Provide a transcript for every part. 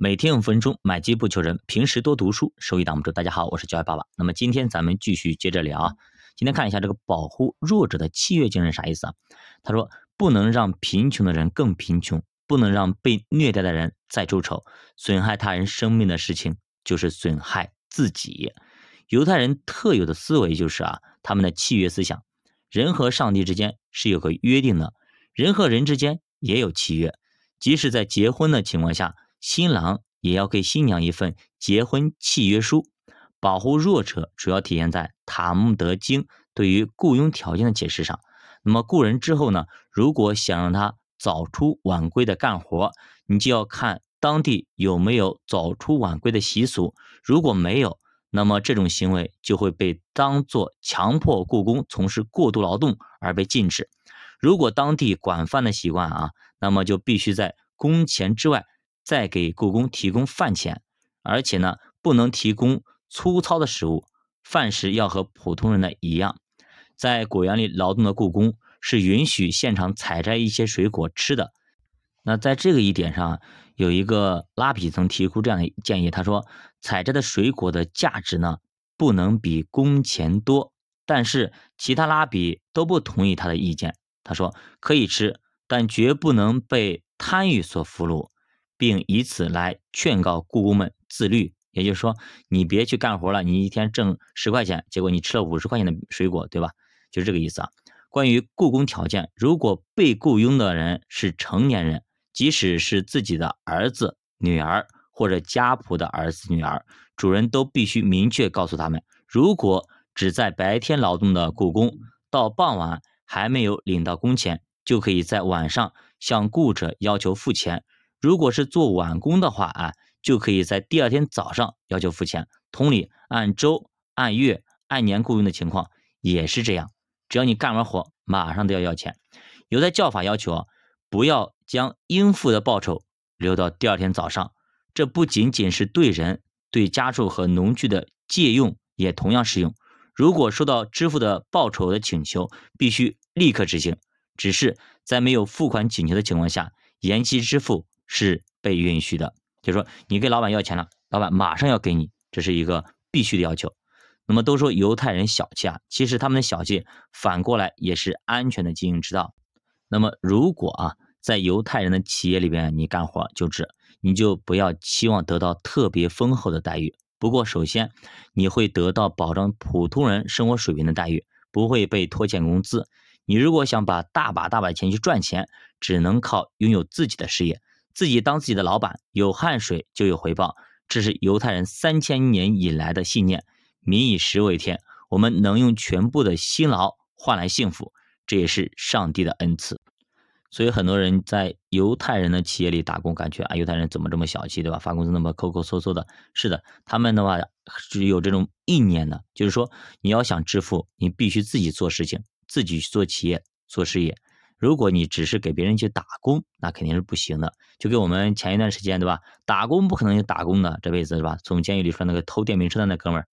每天五分钟，买基不求人，平时多读书，收益挡不住。大家好，我是教育爸爸。那么今天咱们继续接着聊啊。今天看一下这个保护弱者的契约精神啥意思啊？他说，不能让贫穷的人更贫穷，不能让被虐待的人再出丑。损害他人生命的事情，就是损害自己。犹太人特有的思维就是啊，他们的契约思想，人和上帝之间是有个约定的，人和人之间也有契约，即使在结婚的情况下。新郎也要给新娘一份结婚契约书。保护弱者主要体现在《塔木德经》对于雇佣条件的解释上。那么雇人之后呢，如果想让他早出晚归的干活，你就要看当地有没有早出晚归的习俗。如果没有，那么这种行为就会被当作强迫雇工从事过度劳动而被禁止。如果当地管饭的习惯啊，那么就必须在工钱之外。再给故宫提供饭钱，而且呢，不能提供粗糙的食物，饭食要和普通人的一样。在果园里劳动的故宫是允许现场采摘一些水果吃的。那在这个一点上，有一个拉比曾提出这样的建议，他说，采摘的水果的价值呢，不能比工钱多。但是其他拉比都不同意他的意见，他说可以吃，但绝不能被贪欲所俘虏。并以此来劝告雇工们自律，也就是说，你别去干活了，你一天挣十块钱，结果你吃了五十块钱的水果，对吧？就是这个意思啊。关于雇工条件，如果被雇佣的人是成年人，即使是自己的儿子、女儿或者家仆的儿子、女儿，主人都必须明确告诉他们，如果只在白天劳动的雇工到傍晚还没有领到工钱，就可以在晚上向雇者要求付钱。如果是做晚工的话啊，就可以在第二天早上要求付钱。同理，按周、按月、按年雇佣的情况也是这样。只要你干完活，马上都要要钱。有的教法要求啊，不要将应付的报酬留到第二天早上。这不仅仅是对人，对家畜和农具的借用也同样适用。如果收到支付的报酬的请求，必须立刻执行。只是在没有付款请求的情况下，延期支付。是被允许的，就是说你给老板要钱了，老板马上要给你，这是一个必须的要求。那么都说犹太人小气啊，其实他们的小气反过来也是安全的经营之道。那么如果啊在犹太人的企业里边你干活就职，你就不要期望得到特别丰厚的待遇。不过首先你会得到保障普通人生活水平的待遇，不会被拖欠工资。你如果想把大把大把钱去赚钱，只能靠拥有自己的事业。自己当自己的老板，有汗水就有回报，这是犹太人三千年以来的信念。民以食为天，我们能用全部的辛劳换来幸福，这也是上帝的恩赐。所以很多人在犹太人的企业里打工，感觉啊，犹太人怎么这么小气，对吧？发工资那么抠抠搜搜的。是的，他们的话是有这种意念的，就是说你要想致富，你必须自己做事情，自己去做企业、做事业。如果你只是给别人去打工，那肯定是不行的。就跟我们前一段时间，对吧？打工不可能就打工的，这辈子是吧？从监狱里出来那个偷电瓶车的那哥们儿。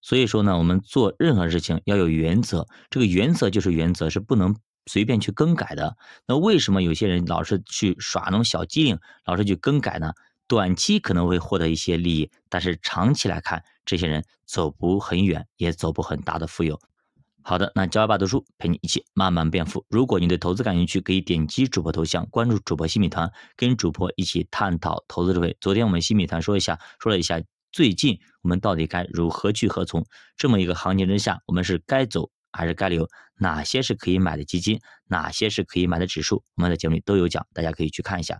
所以说呢，我们做任何事情要有原则，这个原则就是原则，是不能随便去更改的。那为什么有些人老是去耍那种小机灵，老是去更改呢？短期可能会获得一些利益，但是长期来看，这些人走不很远，也走不很大的富有。好的，那教爸读书陪你一起慢慢变富。如果你对投资感兴趣，可以点击主播头像关注主播新米团，跟主播一起探讨投资智慧。昨天我们新米团说一下，说了一下最近我们到底该如何去何从？这么一个行情之下，我们是该走还是该留？哪些是可以买的基金？哪些是可以买的指数？我们在节目里都有讲，大家可以去看一下。